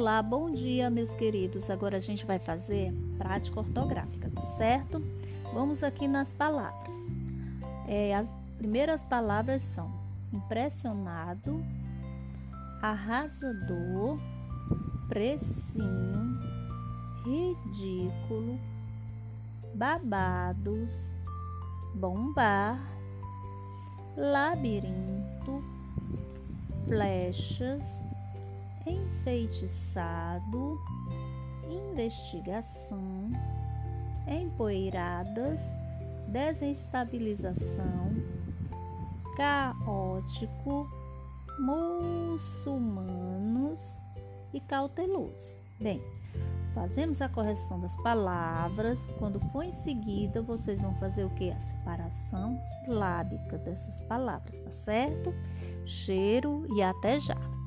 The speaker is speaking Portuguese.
Olá, bom dia, meus queridos. Agora a gente vai fazer prática ortográfica, tá certo? Vamos aqui nas palavras. É, as primeiras palavras são impressionado, arrasador, precinho, ridículo, babados, bombar, labirinto, flechas enfeitiçado, investigação, empoeiradas, desestabilização, caótico, muçulmanos e cauteloso. Bem, fazemos a correção das palavras. Quando for em seguida, vocês vão fazer o que? A separação silábica dessas palavras, tá certo? Cheiro e até já!